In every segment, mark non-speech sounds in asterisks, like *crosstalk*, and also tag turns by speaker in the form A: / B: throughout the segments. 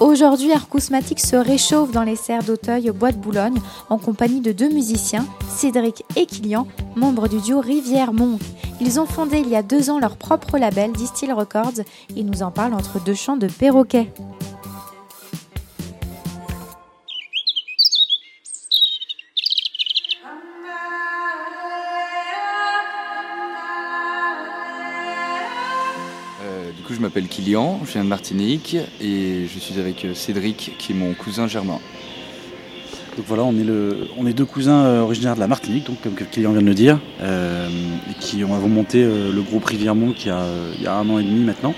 A: Aujourd'hui, Arcousmatique se réchauffe dans les serres d'Auteuil au Bois de Boulogne en compagnie de deux musiciens, Cédric et Kilian, membres du duo Rivière Monk. Ils ont fondé il y a deux ans leur propre label Distill Records et nous en parlent entre deux chants de perroquet.
B: Je m'appelle Kilian, je viens de Martinique et je suis avec euh, Cédric qui est mon cousin germain.
C: Donc voilà, on est, deux cousins euh, originaires de la Martinique, donc comme Kylian vient de le dire, euh, qui avons monté le groupe Rivière Monk il y, a, il y a un an et demi maintenant.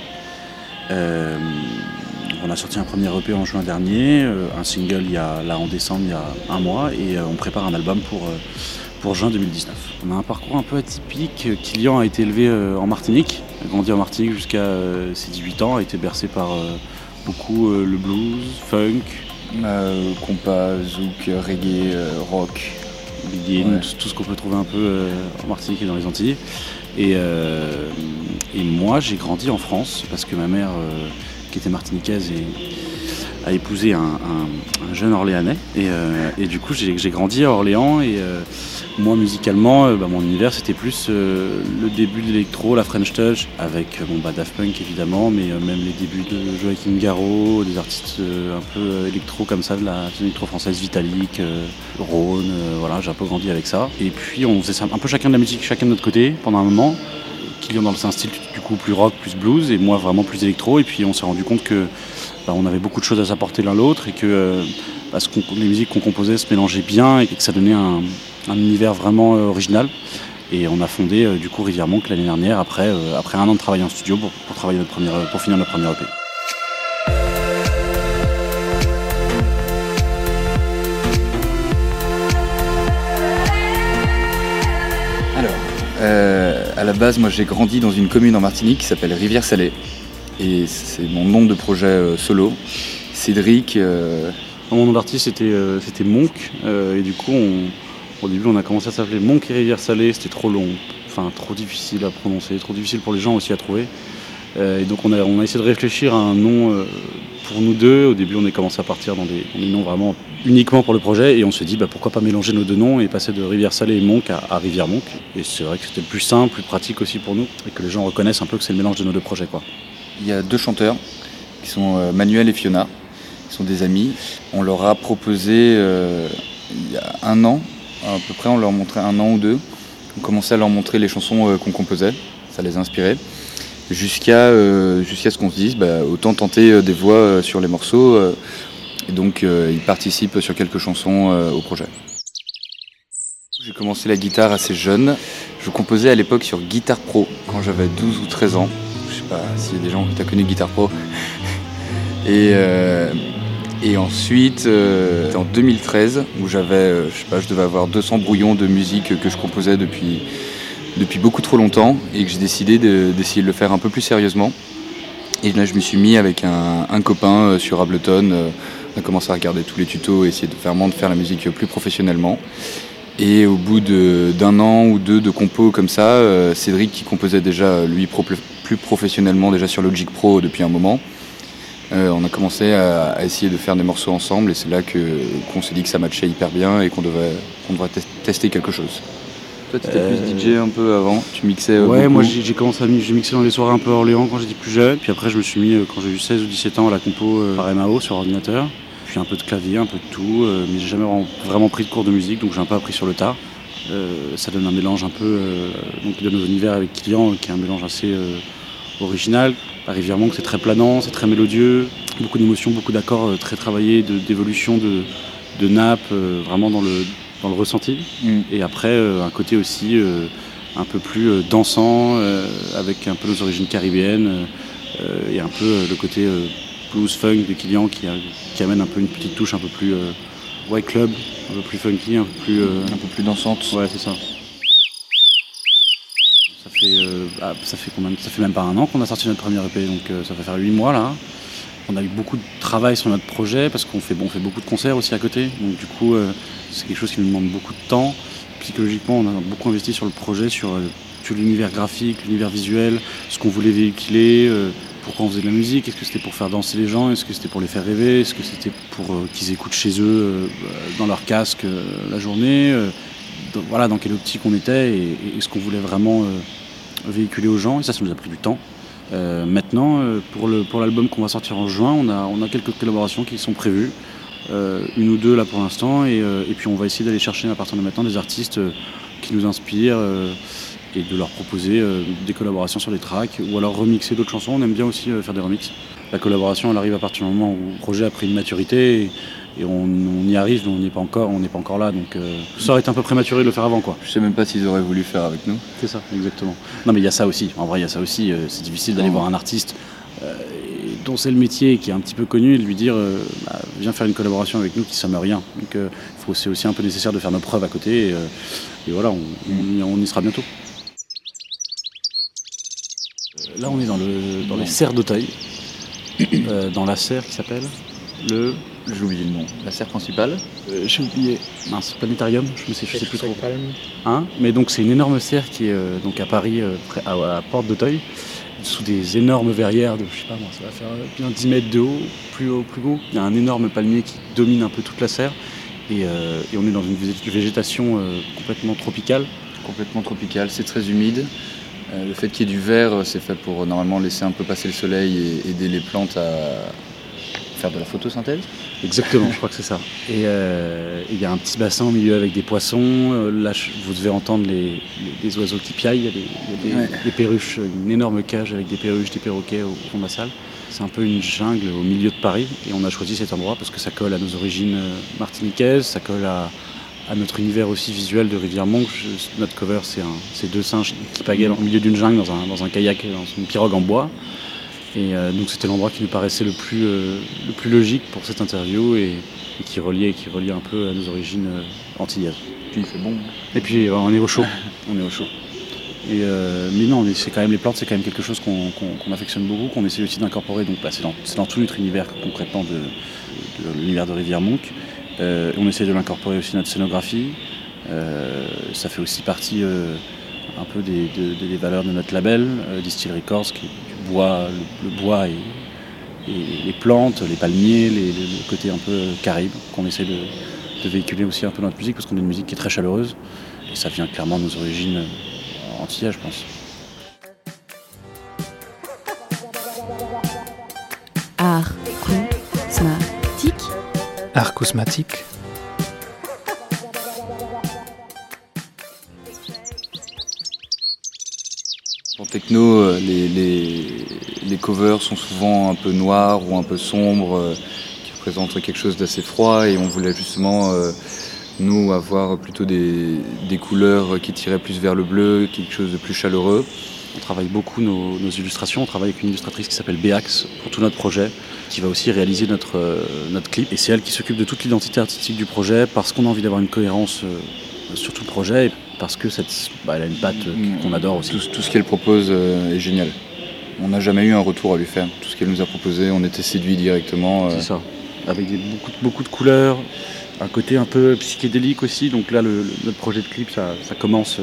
C: On a sorti un premier EP en juin dernier, un single il y a, là en décembre il y a un mois, et on prépare un album pour, pour juin 2019. On a un parcours un peu atypique. Kylian a été élevé euh, en Martinique, a grandi en Martinique jusqu'à euh, ses 18 ans, a été bercé par euh, beaucoup le blues, funk,
B: Euh, compas, zouk, reggae, rock.
C: Big
B: Ouais.
C: tout, ce qu'on peut trouver un peu en Martinique et dans les Antilles. Et, euh, et moi, j'ai grandi en France parce que ma mère, qui était martiniquaise, et- a épousé un, un- un jeune Orléanais. Et, euh, du coup, j'ai grandi à Orléans. Et euh, moi, musicalement, euh, bah, mon univers, c'était plus le début de l'électro, la French Touch, avec bon, bah, Daft Punk évidemment, mais même les débuts de Joachim Garraud, des artistes un peu électro comme ça, de la de l'électro française, Vitalik, Rhône, voilà, j'ai un peu grandi avec ça. Et puis on faisait un peu chacun de la musique, chacun de notre côté pendant un moment. Kylian dans un style du coup plus rock, plus blues, et moi vraiment plus électro. Et puis on s'est rendu compte que bah, on avait beaucoup de choses à s'apporter l'un l'autre et que euh, bah, les musiques qu'on composait se mélangeaient bien et que ça donnait un, un univers vraiment euh, original. Et on a fondé euh, du coup Rivière Monk l'année dernière après, un an de travail en studio pour, travailler notre première, pour finir notre premier E EP.
B: Alors, à la base, moi j'ai grandi dans une commune en Martinique qui s'appelle Rivière-Salée. Et c'est mon nom de projet euh, solo. Cédric, euh,
C: Mon nom d'artiste c'était euh, Monk et du coup au début on a commencé à s'appeler Monk et Rivière Salée, c'était trop long, enfin trop difficile à prononcer, trop difficile pour les gens aussi à trouver. Et donc on a, essayé de réfléchir à un nom pour nous deux. Au début on a commencé à partir dans des, noms vraiment uniquement pour le projet et on s'est dit bah, pourquoi pas mélanger nos deux noms et passer de Rivière Salée et Monk à, Rivière Monk. Et c'est vrai que c'était plus simple, plus pratique aussi pour nous et que les gens reconnaissent un peu que c'est le mélange de nos deux projets.
B: Il y a deux chanteurs qui sont euh, Manuel et Fiona, qui sont des amis. On leur a proposé euh, il y a un an, à peu près, on leur montrait un an ou deux. On commençait à leur montrer les chansons euh, qu'on composait, ça les inspirait. Jusqu'à jusqu'à ce qu'on se dise, bah, autant tenter des voix sur les morceaux. et donc ils participent sur quelques chansons au projet. J'ai commencé la guitare assez jeune. Je composais à l'époque sur Guitar Pro quand j'avais 12 ou 13 ans. Je sais pas s'il y a des gens qui ont connu Guitar Pro. Et, euh, et ensuite, euh, en 2013, où j'avais, euh, je sais pas, je devais avoir 200 brouillons de musique que je composais depuis, depuis beaucoup trop longtemps et que j'ai décidé de- d'essayer de le faire un peu plus sérieusement. Et là, je me suis mis avec un, copain euh, sur Ableton. on a commencé à regarder tous les tutos et essayer de vraiment de faire la musique plus professionnellement. Et au bout de- d'un an ou deux de compos comme ça, euh, Cédric qui composait déjà lui pro- plus professionnellement déjà sur Logic Pro depuis un moment, euh, on a commencé à, à essayer de faire des morceaux ensemble et c'est là que qu'on s'est dit que ça matchait hyper bien et qu'on devait, qu'on devrait tes- tester quelque chose. Toi tu étais
C: Euh,
B: plus DJ un peu avant, tu mixais euh,
C: Ouais,
B: beaucoup.
C: moi j'ai commencé à mi- j'ai mixé dans les soirées un peu à Orléans quand j'étais plus jeune. Puis après, je me suis mis, euh, quand j'ai eu 16 ou 17 ans, à la compo euh, par MAO sur ordinateur. Puis un peu de clavier, un peu de tout. euh, mais j'ai jamais vraiment, pris de cours de musique, donc j'ai un peu appris sur le tas. Euh, ça donne un mélange un peu euh, donc de nos univers avec Kylian, qui est un mélange assez original. À Rivière c'est très planant, c'est très mélodieux, beaucoup d'émotions, beaucoup d'accords très travaillés, d'évolution de, de nappes, vraiment dans le, dans le ressenti.
B: Mm.
C: Et après, un côté aussi un peu plus dansant, avec un peu nos origines caribéennes, et un peu le côté blues funk de Kilian qui, qui, amène un peu une petite touche un peu plus white club, un peu plus funky, un peu plus,
B: un peu plus dansante.
C: Ouais, c'est ça. Ça fait, ah, ça fait combien Ça fait même pas un an qu'on a sorti notre premier EP, donc ça fait faire huit mois là. On a eu beaucoup de travail sur notre projet parce qu'on fait, bon, fait beaucoup de concerts aussi à côté. Donc du coup, c'est quelque chose qui nous demande beaucoup de temps. Psychologiquement, on a beaucoup investi sur le projet, sur tout l'univers graphique, l'univers visuel, ce qu'on voulait véhiculer, euh, pourquoi on faisait de la musique, est-ce que c'était pour faire danser les gens, est-ce que c'était pour les faire rêver, est-ce que c'était pour euh, qu'ils écoutent chez eux euh, dans leur casque la journée, voilà dans quelle optique on était et, ce qu'on voulait vraiment véhiculer aux gens, et ça, ça nous a pris du temps. maintenant, pour, l'album qu'on va sortir en juin, on a, quelques collaborations qui sont prévues. une ou deux là pour l'instant et, et, puis on va essayer d'aller chercher à partir de maintenant des artistes qui nous inspirent et de leur proposer euh, des collaborations sur les tracks ou alors remixer d'autres chansons. On aime bien aussi euh, faire des remixes. La collaboration, elle arrive à partir du moment où le projet a pris une maturité et, on, y arrive, mais on n'est pas encore, on n'est pas encore là. Donc euh, ça aurait été un peu prématuré de le faire avant, quoi.
B: Je sais même pas s'ils auraient voulu faire avec nous.
C: C'est ça, exactement. Non, mais il y a ça aussi. En vrai, il y a ça aussi. c'est difficile d'aller voir un artiste dont c'est le métier qui est un petit peu connu et de lui dire bah, viens faire une collaboration avec nous qui somme rien. Donc c'est aussi un peu nécessaire de faire nos preuves à côté et, voilà, on y sera bientôt. Là, on est dans, le, dans les serres d'Auteuil, *clears throat* euh, dans la serre qui s'appelle le.
B: J'ai oublié le nom. La serre principale
C: euh, J'ai oublié. Mince, planétarium, je ne sais, je sais plus trop. Hein Mais donc, c'est une énorme serre qui est euh, donc à Paris, à, la Porte d'Auteuil, sous des énormes verrières de, je sais pas moi, ça va faire bien 10 mètres de haut, plus haut, plus haut. Il y a un énorme palmier qui domine un peu toute la serre. Et, et on est dans une végétation complètement tropicale.
B: Complètement tropicale, c'est très humide. Euh, le fait qu'il y ait du vert, euh, c'est fait pour euh, normalement laisser un peu passer le soleil et aider les plantes à faire de la photosynthèse.
C: Exactement, je crois que c'est ça. Et il y a un petit bassin au milieu avec des poissons. là, vous devez entendre les, oiseaux qui piaillent. Il y a, des, perruches, une énorme cage avec des perruches, des perroquets au fond de la salle. C'est un peu une jungle au milieu de Paris. Et on a choisi cet endroit parce que ça colle à nos origines martiniquaises, ça colle à, à notre univers aussi visuel de Rivière Monk. Notre cover, c'est deux singes qui pagaient au milieu d'une jungle dans un, dans un, kayak, dans une pirogue en bois. Et euh, donc c'était l'endroit qui nous paraissait le plus, euh, le plus logique pour cette interview et, qui, reliait, qui reliait un peu à nos origines euh, antillaises.
B: Puis c'est bon.
C: Et puis on est au chaud. *laughs* on est au chaud. Et, mais non, c'est quand même les plantes, c'est quand même quelque chose qu'on affectionne beaucoup, qu'on essaie aussi d'incorporer. Donc bah, c'est dans, dans, tout notre univers concrètement de, de l'univers de Rivière Monk. Euh, on essaie de l'incorporer aussi dans notre scénographie. Euh, ça fait aussi partie euh, un peu des, valeurs de notre label, Distill Records, qui est le, bois et, les plantes, les palmiers, le côté un peu caribe qu'on essaie de, véhiculer aussi un peu dans notre musique parce qu'on a une musique qui est très chaleureuse et ça vient clairement de nos origines antillaises, je pense.
D: Art
E: cosmatique.
B: En techno, euh, les, covers sont souvent un peu noirs ou un peu sombres, euh, qui représentent quelque chose d'assez froid et on voulait justement, euh, nous, avoir plutôt des couleurs qui tiraient plus vers le bleu, quelque chose de plus chaleureux.
C: On travaille beaucoup nos, illustrations. On travaille avec une illustratrice qui s'appelle Béax pour tout notre projet, qui va aussi réaliser notre, euh, notre clip. Et c'est elle qui s'occupe de toute l'identité artistique du projet parce qu'on a envie d'avoir une cohérence euh, sur tout le projet et parce que cette, bah, elle a une patte euh, qu'on adore aussi.
B: Tout, ce qu'elle propose est génial. On n'a jamais eu un retour à lui faire. Tout ce qu'elle nous a proposé, on était séduit directement.
C: C'est ça. Avec beaucoup, beaucoup, de couleurs, un côté un peu psychédélique aussi. Donc là, notre projet de clip, ça, ça commence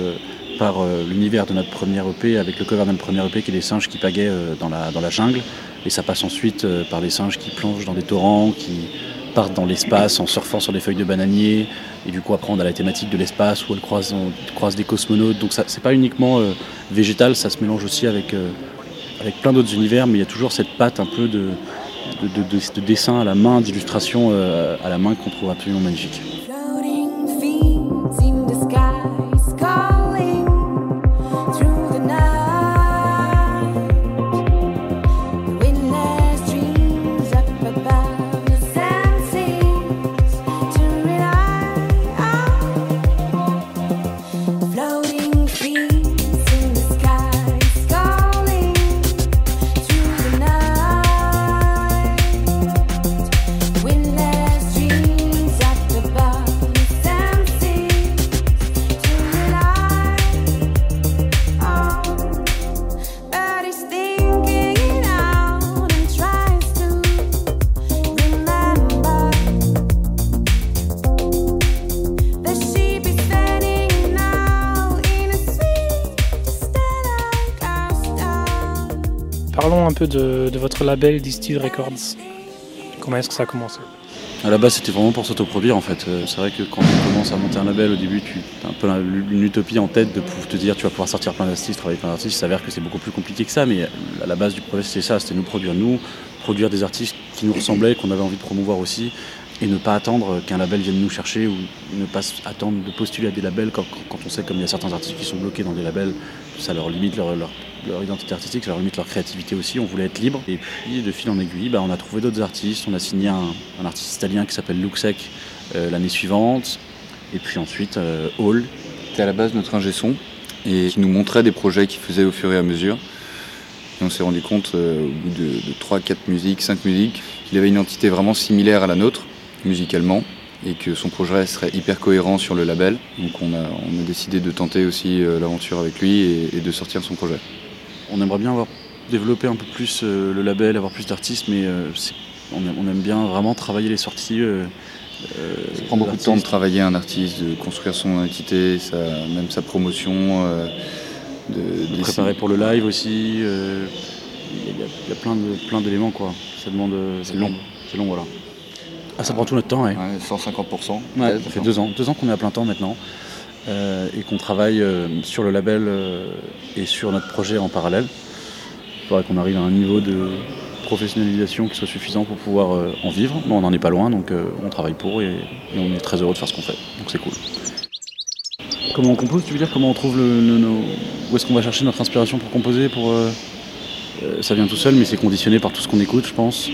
C: par euh, l'univers de notre premier EP, avec le cover de notre premier EP qui est des singes qui pagaient euh, dans, la, jungle. Et ça passe ensuite euh, par des singes qui plongent dans des torrents, qui partent dans l'espace en surfant sur des feuilles de bananier. Et du coup, après, on a la thématique de l'espace où elles croisent, croise des cosmonautes. Donc, c'est pas uniquement végétal, ça se mélange aussi avec, avec plein d'autres univers, mais il y a toujours cette patte un peu de, de dessin à la main, d'illustration à la main qu'on trouve absolument magnifique.
E: De, votre label Distill Records. Comment est-ce que ça a commencé?
C: À la base, c'était vraiment pour s'autoproduire en fait. Euh, c'est vrai que quand tu commences à monter un label, au début, tu as un peu une utopie en tête de te dire tu vas pouvoir sortir plein d'artistes, travailler plein d'artistes. Il s'avère que c'est beaucoup plus compliqué que ça, mais à la base du projet, c'était ça c'était nous produire nous, produire des artistes qui nous ressemblaient, qu'on avait envie de promouvoir aussi, et ne pas attendre qu'un label vienne nous chercher ou ne pas attendre de postuler à des labels quand, on sait comme il y a certains artistes qui sont bloqués dans des labels, ça leur limite leur, identité artistique, ça leur limite leur créativité aussi, on voulait être libre. Et puis de fil en aiguille, bah, on a trouvé d'autres artistes, on a signé un, artiste italien qui s'appelle Luxec euh, l'année suivante, et puis ensuite euh, Hall.
B: C'était à la base notre ingé son et qui nous montrait des projets qu'il faisait au fur et à mesure. Et on s'est rendu compte euh, au bout de, de 3, 4 musiques, 5 musiques, qu'il avait une identité vraiment similaire à la nôtre musicalement et que son projet serait hyper cohérent sur le label. Donc on a, on a décidé de tenter aussi euh, l'aventure avec lui et, de sortir son projet.
C: On aimerait bien avoir développé un peu plus euh, le label, avoir plus d'artistes, mais euh, on, aime bien vraiment travailler les sorties.
B: ça prend beaucoup de temps de travailler un artiste, de construire son identité, même sa promotion.
C: de, préparer pour le live aussi. Il y, a plein de plein d'éléments quoi. Ça demande.
B: C'est long.
C: C'est long voilà. Ah, ça prend tout notre temps, ouais.
B: 150%.
C: Ouais, ça fait deux ans, deux ans qu'on est à plein temps maintenant. Euh, et qu'on travaille euh, sur le label euh, et sur notre projet en parallèle. Il faudrait qu'on arrive à un niveau de professionnalisation qui soit suffisant pour pouvoir en vivre. Mais on n'en est pas loin, donc on travaille pour et, on est très heureux de faire ce qu'on fait. Donc c'est cool. Comment on compose, tu veux dire? Comment on trouve le, Où est-ce qu'on va chercher notre inspiration pour composer pour, Ça vient tout seul, mais c'est conditionné par tout ce qu'on écoute, je pense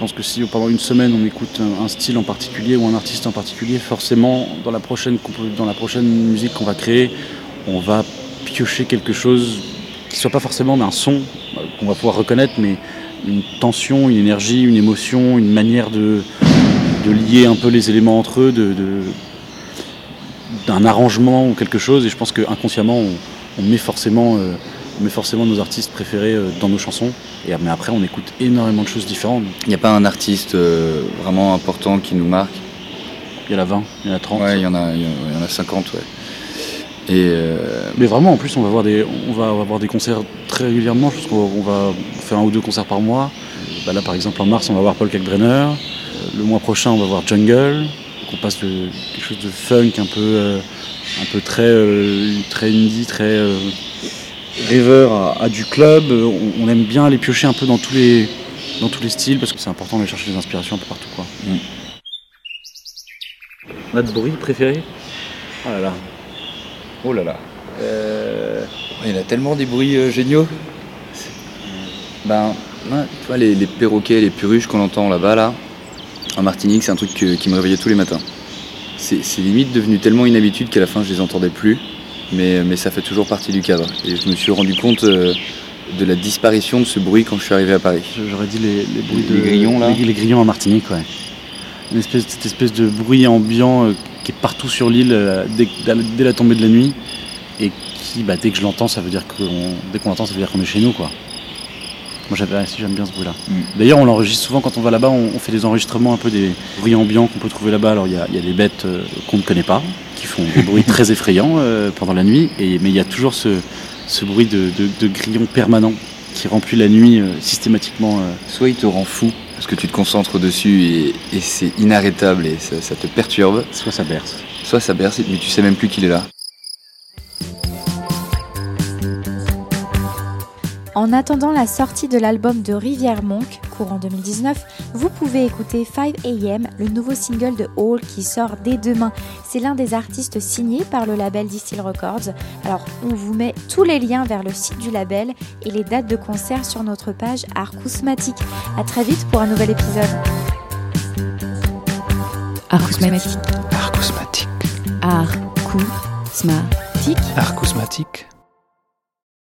C: pense que si pendant une semaine on écoute un, style en particulier ou un artiste en particulier, forcément dans la prochaine, musique qu'on va créer, on va piocher quelque chose qui soit pas forcément un son euh, qu'on va pouvoir reconnaître, mais une tension, une énergie, une émotion, une manière de, lier un peu les éléments entre eux, d'un arrangement ou quelque chose. Et je pense qu'inconsciemment, on, met forcément euh, met forcément nos artistes préférés euh, dans nos chansons. Et, mais après, on écoute énormément de choses différentes.
B: Il n'y a pas un artiste euh, vraiment important qui nous marque?
C: Il y en a 20, il y en a 30.
B: Ouais, il y en a, il y en a 50, ouais. Et
C: euh, Mais vraiment, en plus, on va, avoir des, on va avoir des concerts très régulièrement. Je pense qu'on va faire un ou deux concerts par mois. Bah là, par exemple, en mars, on va voir Paul Kalkbrenner. Le mois prochain, on va voir Jungle. on passe de quelque chose de funk, un peu, un peu très, très indie, très rêveur à, du club. On, aime bien aller piocher un peu dans tous les, dans tous les styles parce que c'est important d'aller chercher des inspirations un peu partout. Quoi. Mm. Notre bruit préféré? Oh là là.
B: Oh là là. Euh, il y a tellement des bruits euh, géniaux. Ben, tu vois, les, perroquets, les puruches qu'on entend là-bas, là, en Martinique, c'est un truc qui me réveillait tous les matins. C'est limite devenu tellement une habitude qu'à la fin, je les entendais plus mais, ça fait toujours partie du cadre. Et je me suis rendu compte euh, de la disparition de ce bruit quand je suis arrivé à Paris.
C: J'aurais dit les, bruits de grillons là. Les, grillons en Martinique, ouais. Une espèce, cette espèce de bruit ambiant euh, qui est partout sur l'île euh, dès, la tombée de la nuit et qui, bah, dès que je l'entends, ça veut dire que dès qu'on l'entend, ça veut dire qu'on est chez nous, quoi. Moi j'aime bien ce bruit-là. Mm. D'ailleurs on l'enregistre souvent quand on va là-bas, on, fait des enregistrements un peu des bruits ambiants qu'on peut trouver là-bas. Alors il y a, des bêtes qu'on ne connaît pas, qui font des bruits très effrayants euh, pendant la nuit, et, mais il y a toujours ce, bruit de, grillon permanent qui remplit la nuit euh, systématiquement. Euh.
B: Soit il te rend fou, parce que tu te concentres dessus et, c'est inarrêtable et ça, ça, te perturbe.
C: Soit ça berce.
B: Soit ça berce, mais tu sais même plus qu'il est là.
A: En attendant la sortie de l'album de Rivière Monk, courant 2019, vous pouvez écouter 5am, le nouveau single de Hall qui sort dès demain. C'est l'un des artistes signés par le label Distill Records. Alors, on vous met tous les liens vers le site du label et les dates de concert sur notre page Arcousmatique. A très vite pour un nouvel épisode.
D: Arcousmatique.
E: Arcousmatique.
D: Arcousmatique.
E: Arcousmatique.